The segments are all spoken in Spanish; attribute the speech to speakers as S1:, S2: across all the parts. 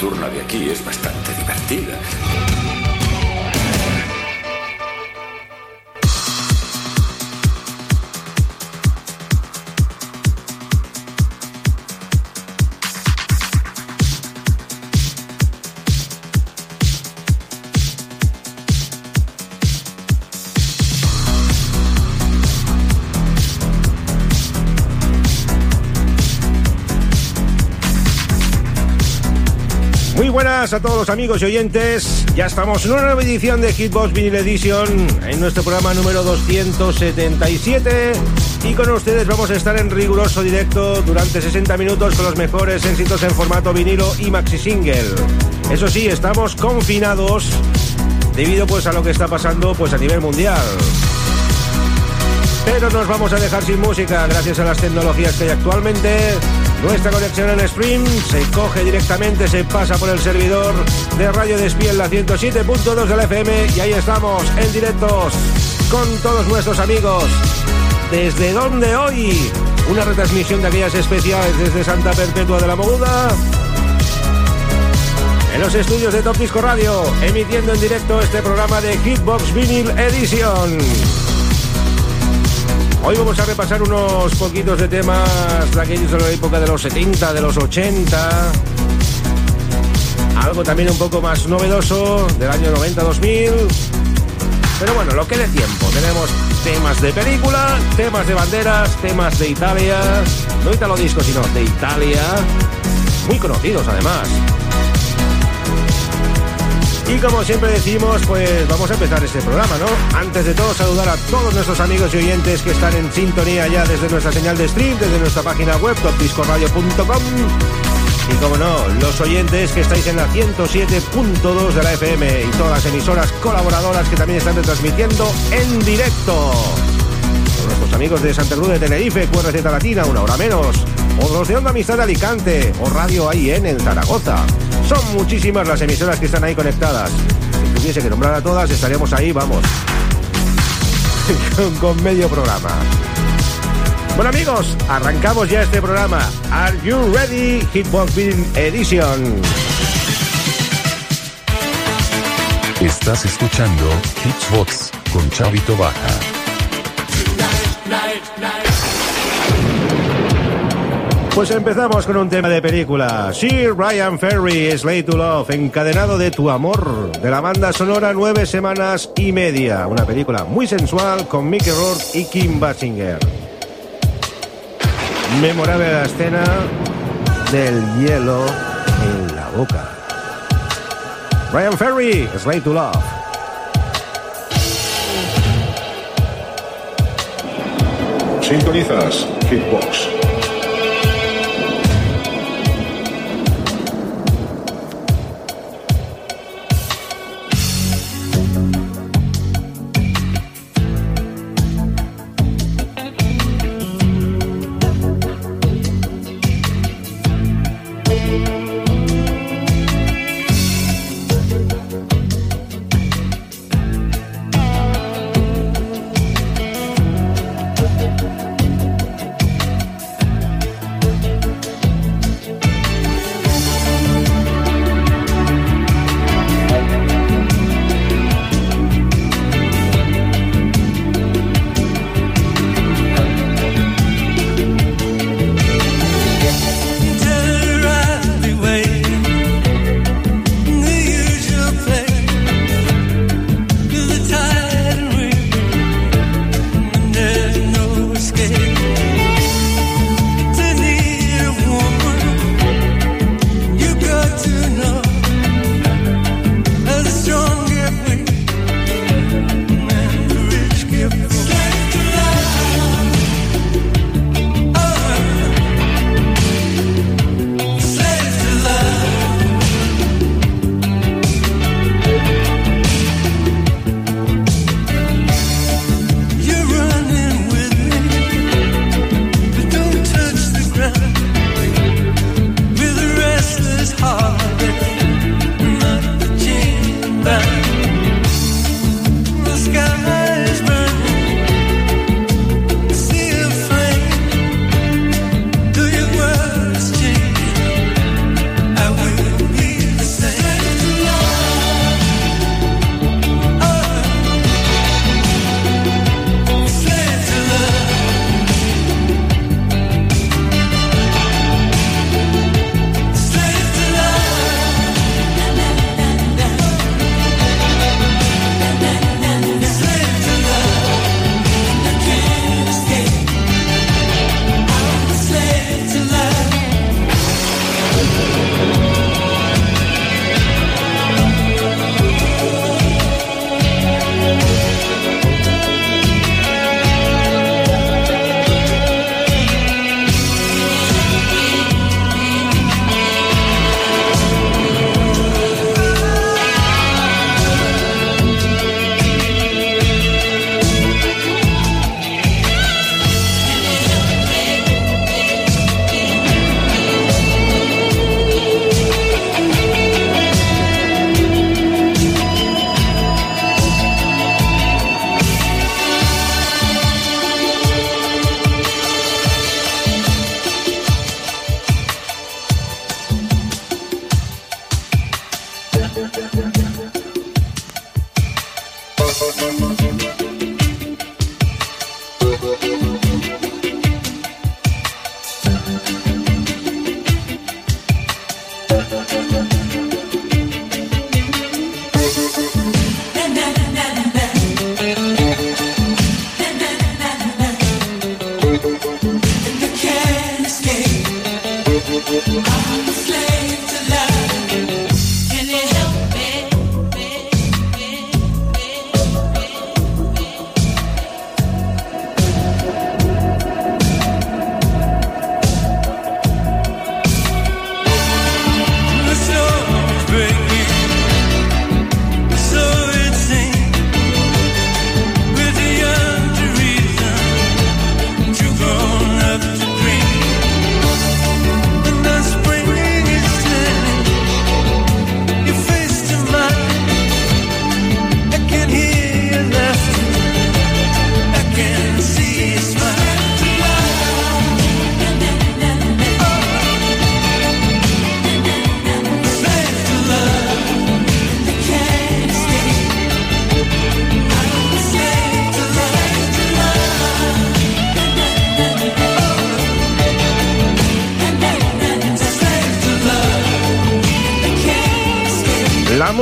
S1: Nocturna de aquí es bastante divertida.
S2: Buenas a todos los amigos y oyentes. Ya estamos en una nueva edición de Hitbox Vinyl Edition, en nuestro programa número 277. Y con ustedes vamos a estar en riguroso directo durante 60 minutos con los mejores éxitos en formato vinilo y maxi single. Eso sí, estamos confinados debido pues a lo que está pasando pues a nivel mundial. Pero nos vamos a dejar sin música gracias a las tecnologías que hay actualmente. Nuestra conexión en stream se coge directamente, se pasa por el servidor de Radio Despiel, la 107.2 de la FM, y ahí estamos en directos con todos nuestros amigos. ¿Desde dónde hoy? Una retransmisión de aquellas especiales desde Santa Perpetua de la Moguda. En los estudios de Top Disco Radio, emitiendo en directo este programa de Hitbox Vinyl Edition. Hoy vamos a repasar unos poquitos de temas de aquellos de la época de los 70, de los 80. Algo también un poco más novedoso del año 90-2000. Pero bueno, lo que de tiempo. Tenemos temas de película, temas de banderas, temas de Italia. No italo disco, sino de Italia. Muy conocidos además. Y como siempre decimos, pues vamos a empezar este programa, ¿no? Antes de todo, saludar a todos nuestros amigos y oyentes que están en sintonía ya desde nuestra señal de stream, desde nuestra página web, topdiscoradio.com. Y como no, los oyentes que estáis en la 107.2 de la FM y todas las emisoras colaboradoras que también están retransmitiendo en directo. Nuestros amigos de Santa Cruz de Tenerife, QRZ Latina, una hora menos. O los de Onda Amistad Alicante, o Radio AIN en Zaragoza. Son muchísimas las emisoras que están ahí conectadas. Si tuviese que nombrar a todas, estaríamos ahí, vamos. con, con medio programa. Bueno amigos, arrancamos ya este programa. Are you ready? Hitbox Film Edition.
S3: Estás escuchando Hitsbox con Chavito Baja.
S2: Pues empezamos con un tema de película. Sir Ryan Ferry, Slay to Love, encadenado de tu amor, de la banda sonora Nueve Semanas y Media. Una película muy sensual con Mickey Rourke y Kim Basinger. Memorable la escena del hielo en la boca. Ryan Ferry, Slay to Love.
S4: Sintonizas Hitbox.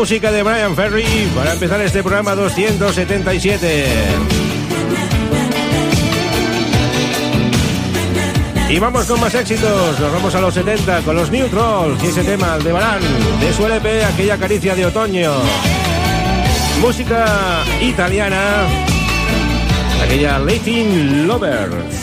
S5: Música de Brian Ferry para empezar este programa 277. Y vamos con más éxitos, nos vamos a los 70 con los New Trolls y ese tema, de Barán, de su LP, aquella caricia de otoño. Música italiana, aquella Latin Lover.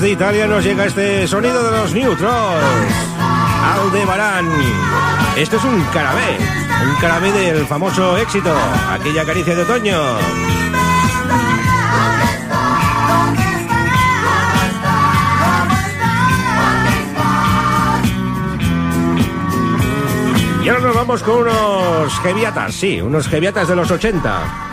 S5: Desde Italia nos llega este sonido de los Neutros. Aldebarán. Esto es un carabé, un carabé del famoso éxito, aquella caricia de otoño.
S6: Y ahora nos vamos con unos geviatas, sí, unos geviatas de los 80.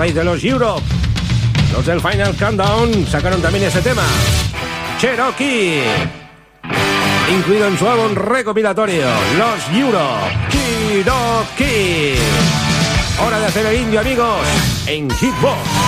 S6: ¿Recordáis de los Europe? Los del Final Countdown sacaron también ese tema. Cherokee. Incluido en su álbum recopilatorio, Los Europe. Cherokee. Hora de hacer el indio, amigos, en Hitbox.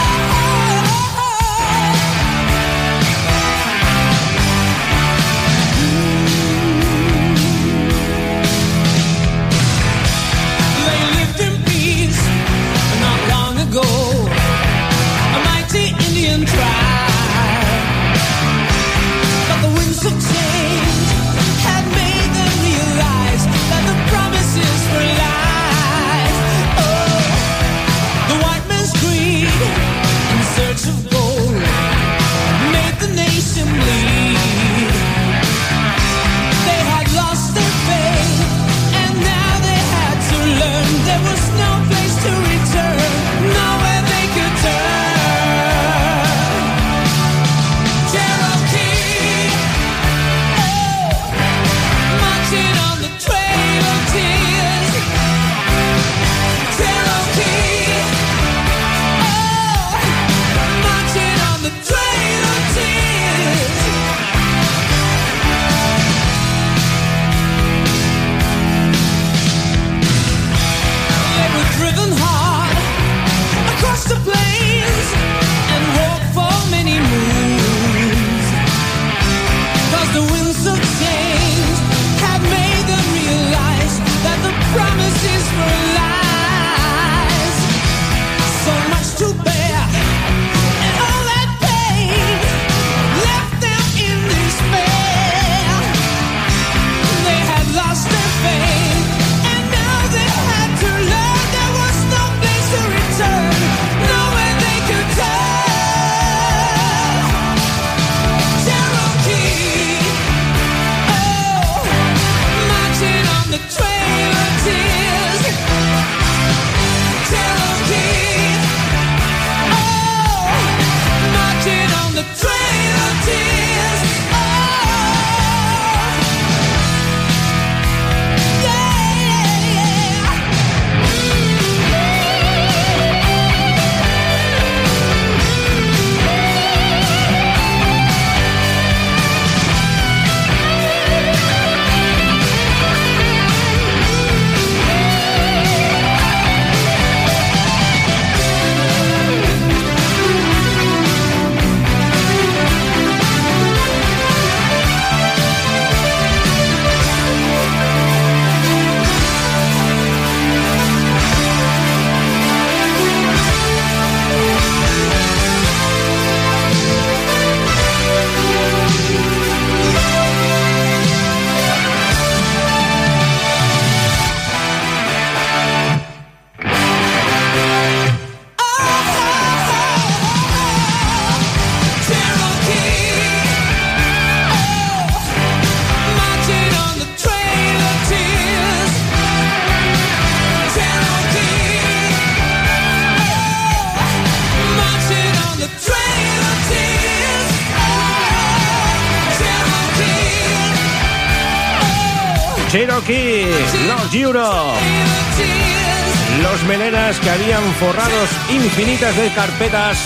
S6: Que habían forrados infinitas de carpetas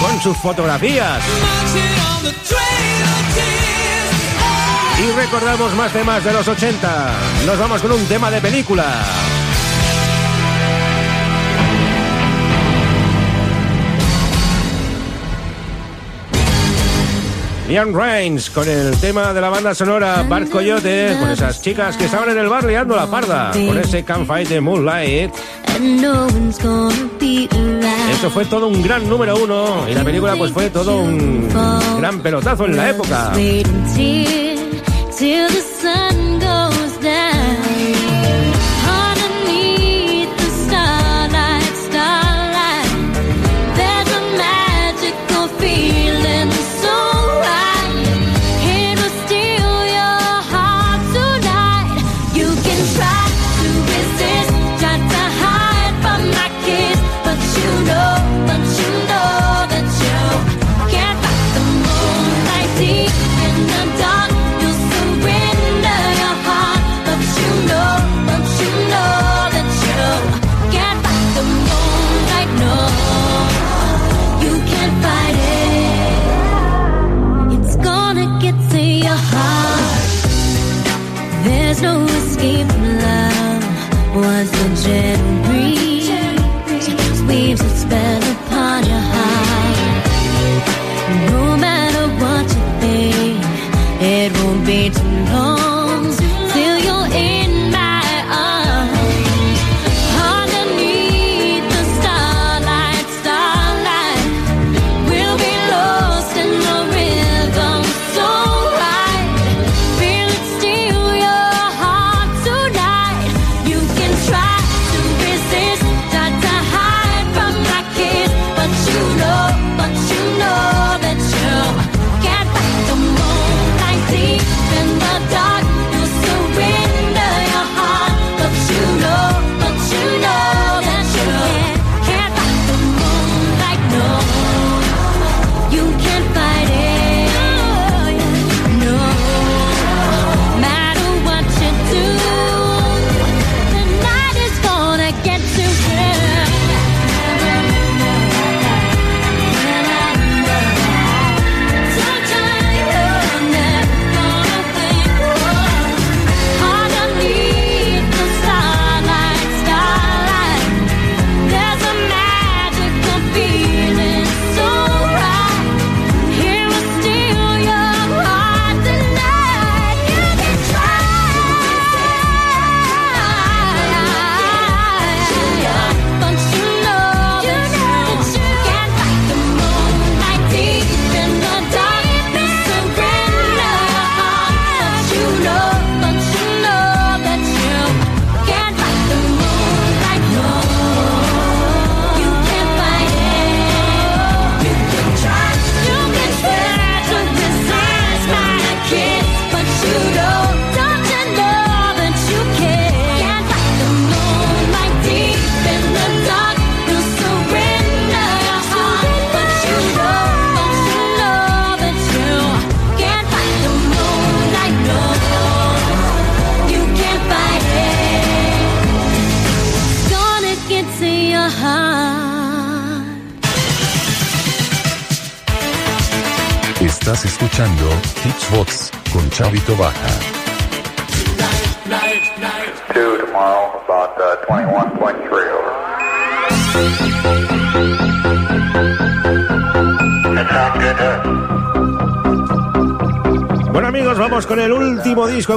S6: con sus fotografías. Y recordamos más temas de los 80. Nos vamos con un tema de película. Ian Reigns con el tema de la banda sonora Bar Coyote, con esas chicas que estaban en el bar liando la parda, con ese Fight the Moonlight. Eso fue todo un gran número uno y la película pues fue todo un gran pelotazo en la época.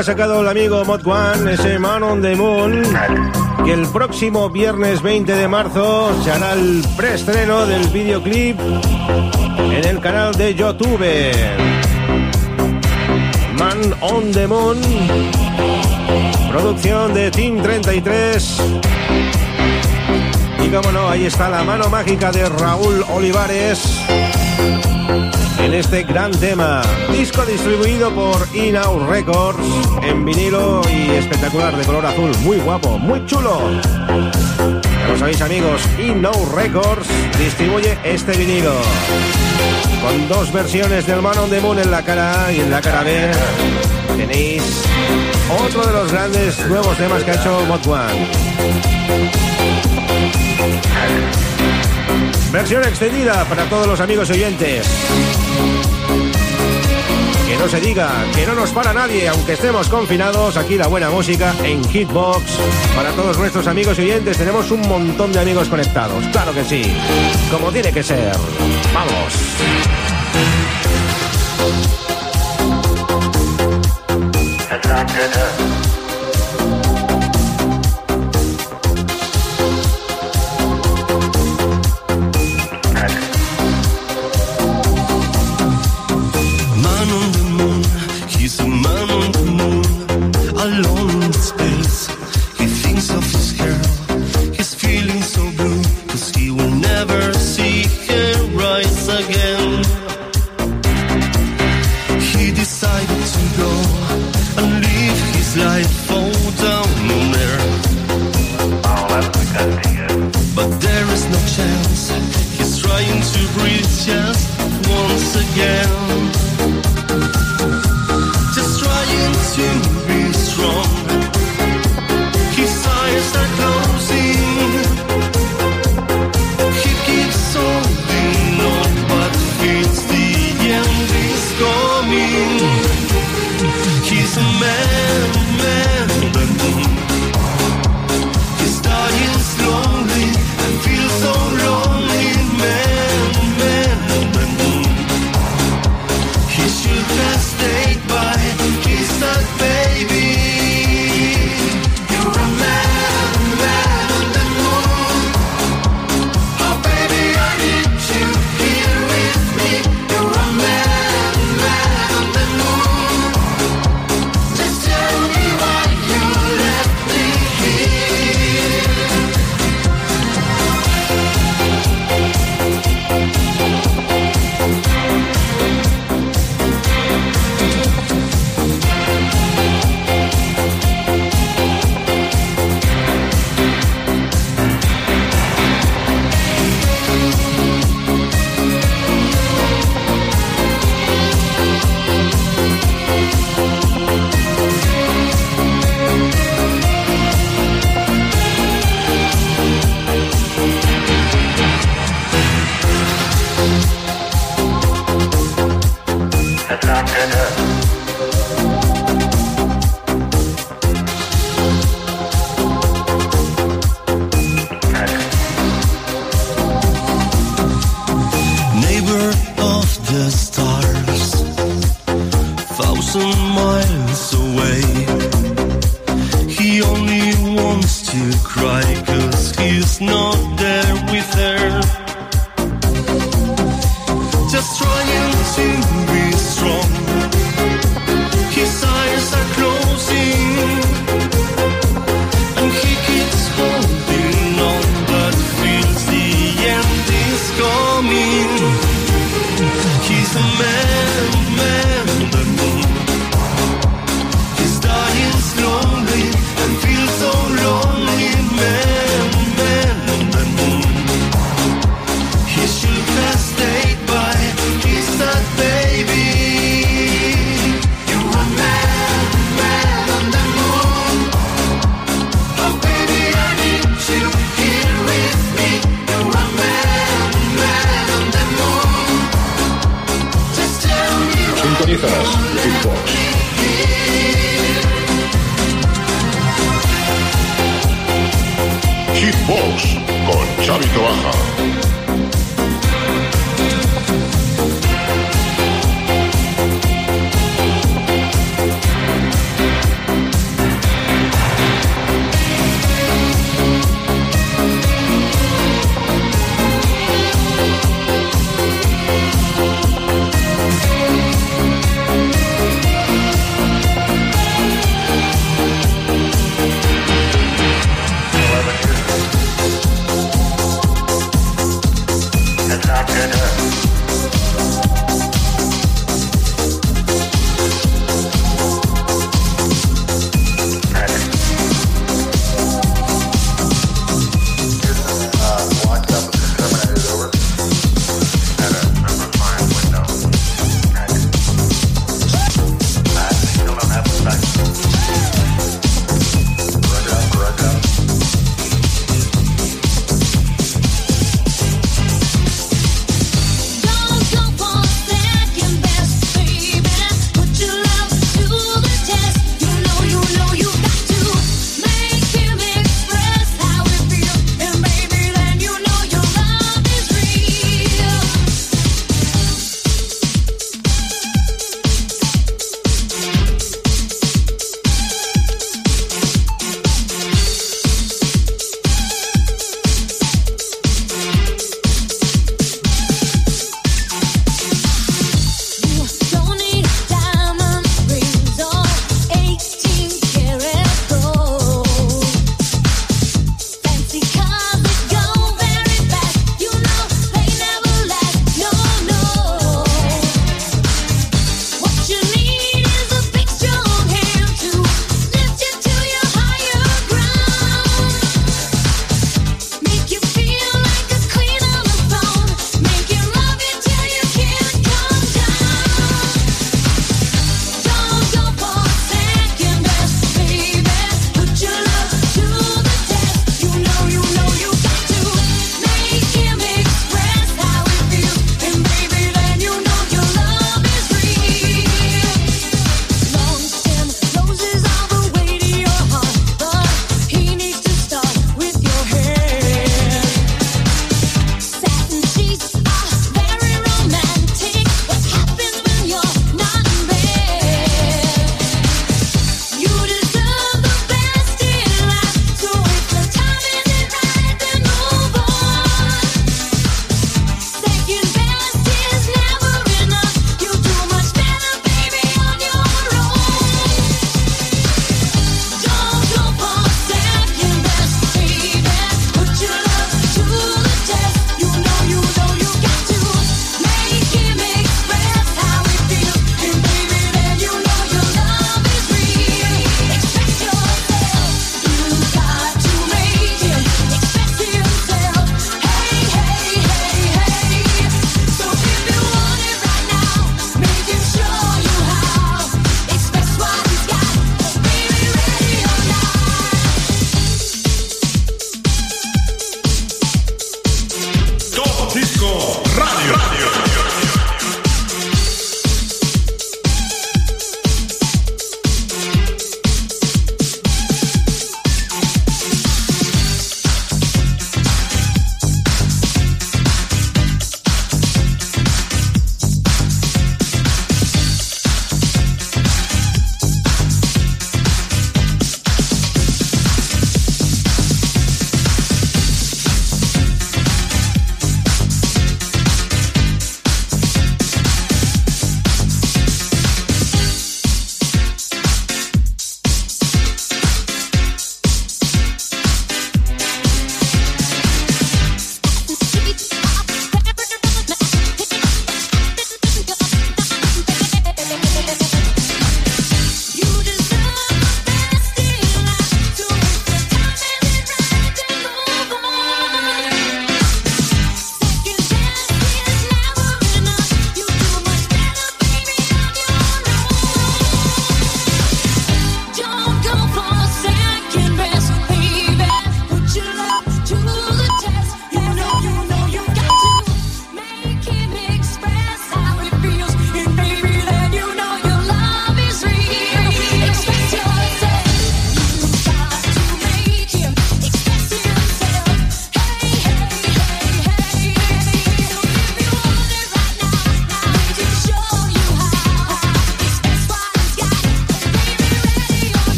S2: Ha sacado el amigo Mod One, ese Man on the Moon, que el próximo viernes 20 de marzo se hará el preestreno del videoclip en el canal de YouTube. Man on the Moon. Producción de Team 33. Y como no, ahí está la mano mágica de Raúl Olivares este gran tema. Disco distribuido por Inau Records en vinilo y espectacular de color azul. Muy guapo, muy chulo. Ya lo sabéis amigos, Inau Records distribuye este vinilo con dos versiones del Man on the Moon en la cara y en la cara B tenéis otro de los grandes nuevos temas que ha hecho Mod One. Versión extendida para todos los amigos oyentes. Que no se diga que no nos para nadie, aunque estemos confinados, aquí la buena música en Hitbox. Para todos nuestros amigos y oyentes tenemos un montón de amigos conectados, claro que sí, como tiene que ser. Vamos.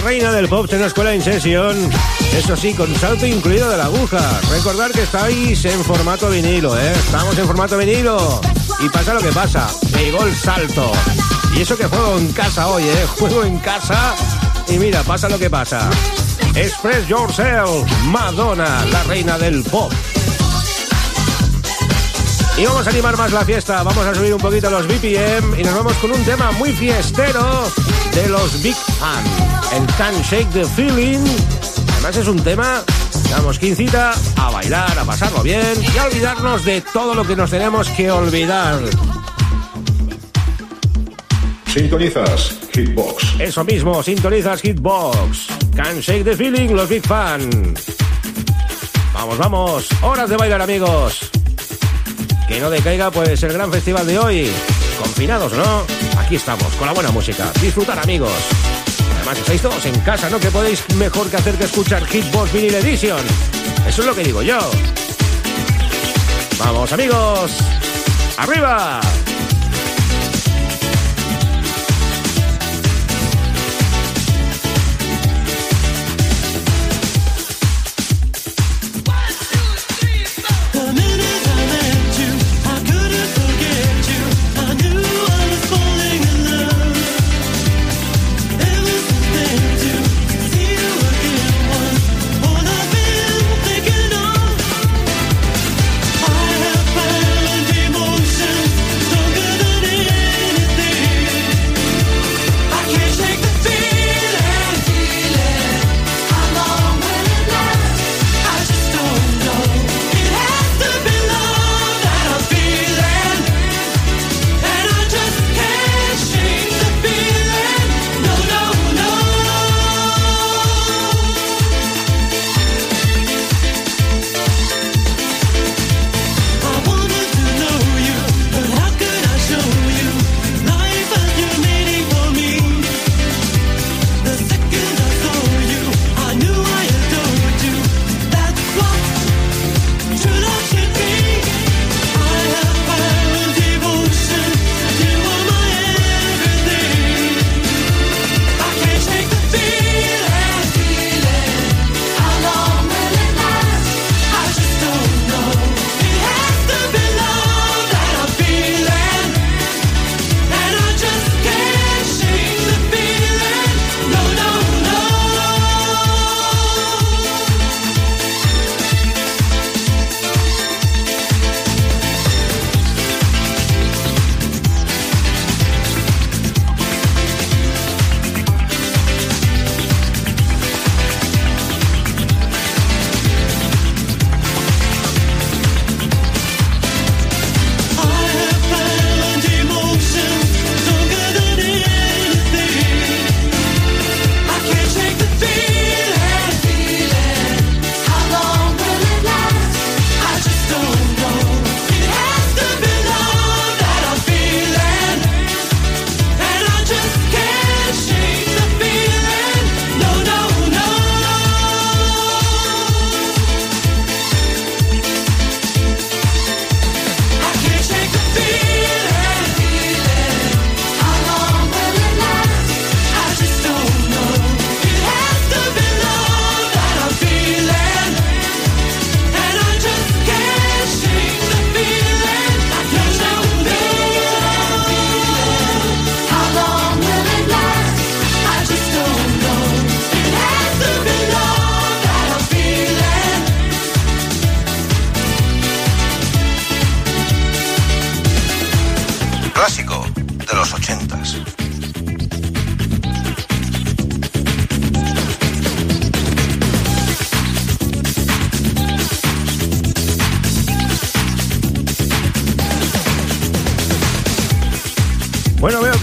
S2: Reina del pop en la escuela en sesión, eso sí, con salto incluido de la aguja. Recordar que estáis en formato vinilo, ¿eh? Estamos en formato vinilo. Y pasa lo que pasa, llegó el salto. Y eso que juego en casa hoy, ¿eh? Juego en casa y mira, pasa lo que pasa. Express Yourself, Madonna, la reina del pop. Y vamos a animar más la fiesta, vamos a subir un poquito los BPM y nos vamos con un tema muy fiestero de los Big Fan, el Can't Shake the Feeling. Además es un tema Damos quincita a bailar, a pasarlo bien y a olvidarnos de todo lo que nos tenemos que olvidar.
S3: Sintonizas Hitbox.
S2: Eso mismo, sintonizas Hitbox. Can't shake the feeling, los Big Fan. Vamos, vamos. Horas de bailar, amigos. Que no decaiga, pues, el gran festival de hoy. Confinados, ¿no? Aquí estamos, con la buena música. Disfrutar, amigos. Además, estáis todos en casa, ¿no? Que podéis mejor que hacer que escuchar Hitbox Vinyl Edition. Eso es lo que digo yo. Vamos, amigos. ¡Arriba!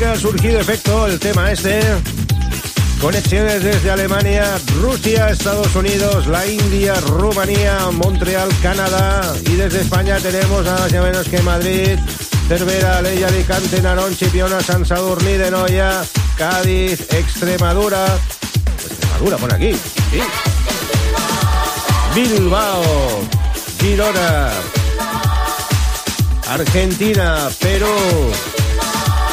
S2: Ha surgido efecto el tema este. Conexiones desde Alemania, Rusia, Estados Unidos, la India, Rumanía, Montreal, Canadá. Y desde España tenemos nada menos que Madrid, Cervera, Ley, Alicante, Narón, Chipiona, San Sadurní de Noya, Cádiz, Extremadura. Extremadura, pone aquí. Bilbao, Girona, Argentina, Perú.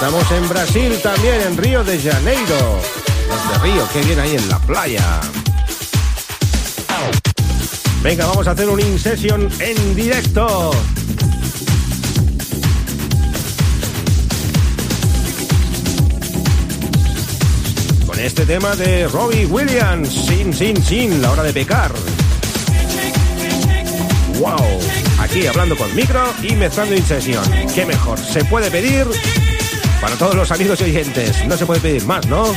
S2: Estamos en Brasil también, en Río de Janeiro.
S7: Desde Río, qué bien ahí en la playa. Venga, vamos a hacer un in-session en directo. Con este tema de Robbie Williams, sin, sin, sin, la hora de pecar. ¡Wow! Aquí hablando con micro y mezclando in-session. ¿Qué mejor se puede pedir? Para todos los amigos y oyentes, no se puede pedir más, ¿no?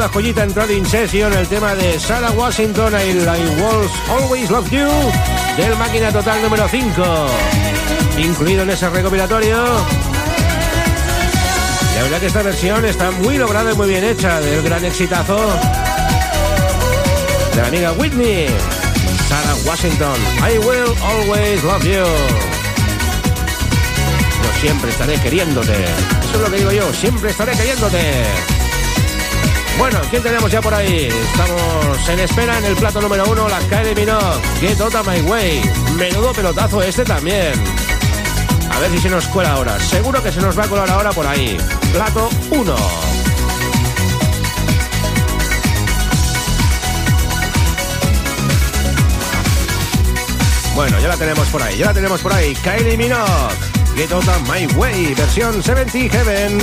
S2: Menuda joyita entrada in session el tema de Sarah Washington y I Walls Always Love You del Máquina Total número 5, incluido en ese recopilatorio. La verdad que esta versión está muy lograda y muy bien hecha del gran exitazo de la amiga Whitney, Sarah Washington, I Will Always Love You. Yo siempre estaré queriéndote. Eso es lo que digo yo, siempre estaré queriéndote. Bueno, ¿quién tenemos ya por ahí? Estamos en espera en el plato número uno, la Kylie Minogue, Get Out My Way. Menudo pelotazo este también. A ver si se nos cuela ahora. Seguro que se nos va a colar ahora por ahí. Plato 1. Bueno, ya la tenemos por ahí, ya la tenemos por ahí. Kylie Minogue, Get Out My Way, versión 70 Heaven.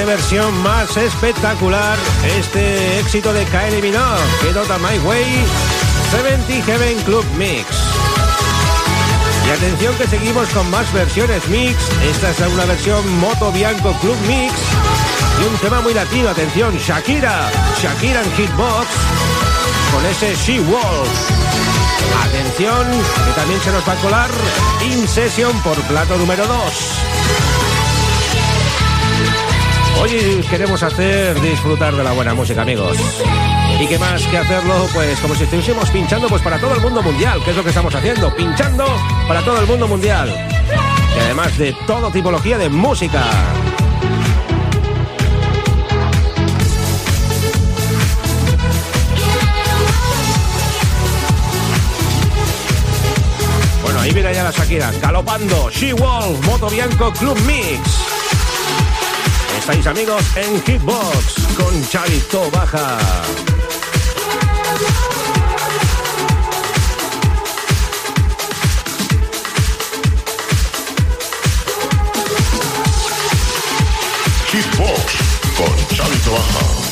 S2: Qué versión más espectacular este éxito de Kylie Minogue, que nota My Way, 70 Heaven Club Mix. Y atención que seguimos con más versiones mix. Esta es una versión Moto Bianco Club Mix y un tema muy latino. Atención, Shakira, Shakira en Hitbox con ese She Wolf. Atención, que también se nos va a colar In Session por plato número 2. Hoy queremos hacer disfrutar de la buena música, amigos. ¿Y qué más que hacerlo? Pues como si estuviésemos pinchando pues para todo el mundo mundial, que es lo que estamos haciendo, pinchando para todo el mundo mundial. Y además de todo tipología de música. Bueno, ahí viene ya la Shakira, galopando, She Wolf, Moto Bianco Club Mix. Estáis amigos en Hitbox con Chavito Baja.
S3: Hitbox con Chavito Baja.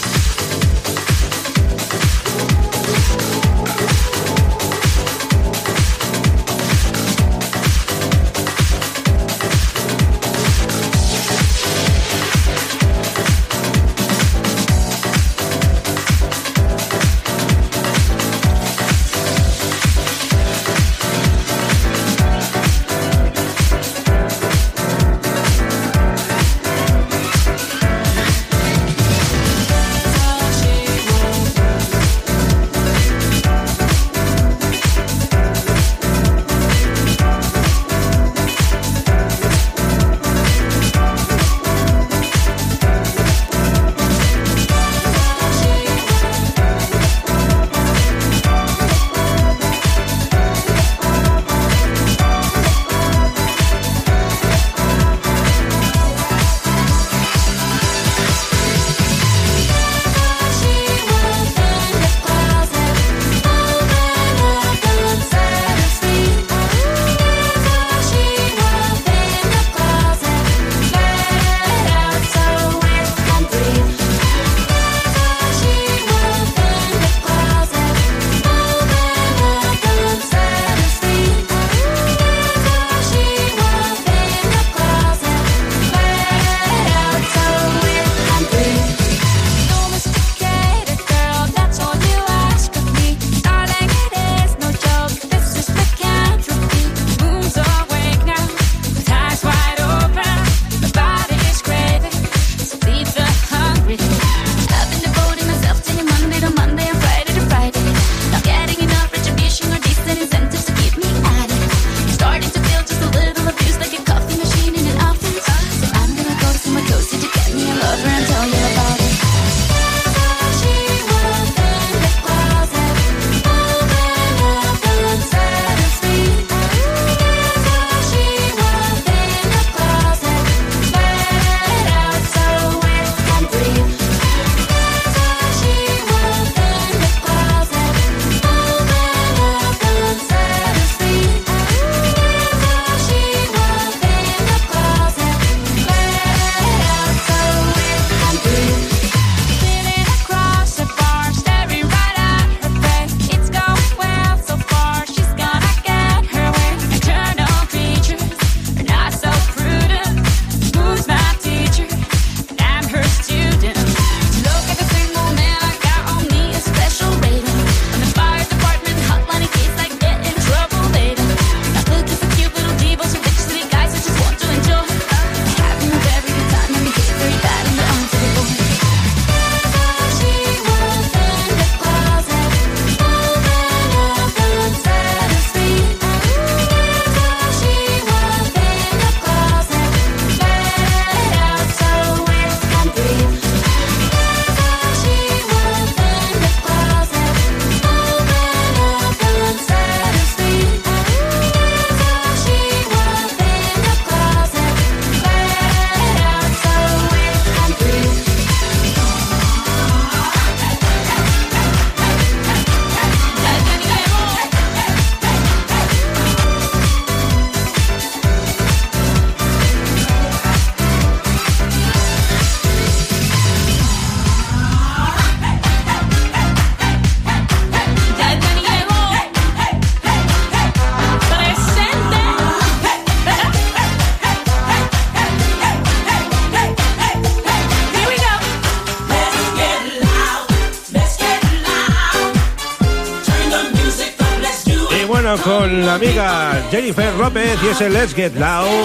S2: Con la amiga Jennifer López y ese Let's Get Loud.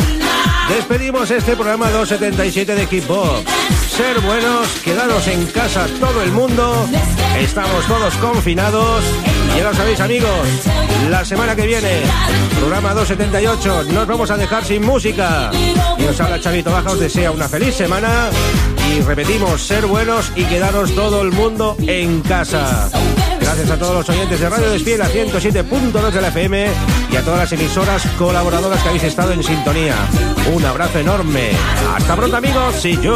S2: Despedimos este programa 277 de Kickbox. Ser buenos, quedaros en casa todo el mundo. Estamos todos confinados. Ya lo sabéis, amigos, la semana que viene, programa 278, nos vamos a dejar sin música. Y nos habla Chavito Baja, os desea una feliz semana. Y repetimos, ser buenos y quedaros todo el mundo en casa. Gracias a todos los oyentes de Radio Despiel a 107.2 de la FM y a todas las emisoras colaboradoras que habéis estado en sintonía. Un abrazo enorme. Hasta pronto amigos y yo.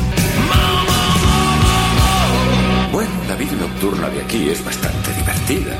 S1: Vida nocturna de aquí es bastante divertida.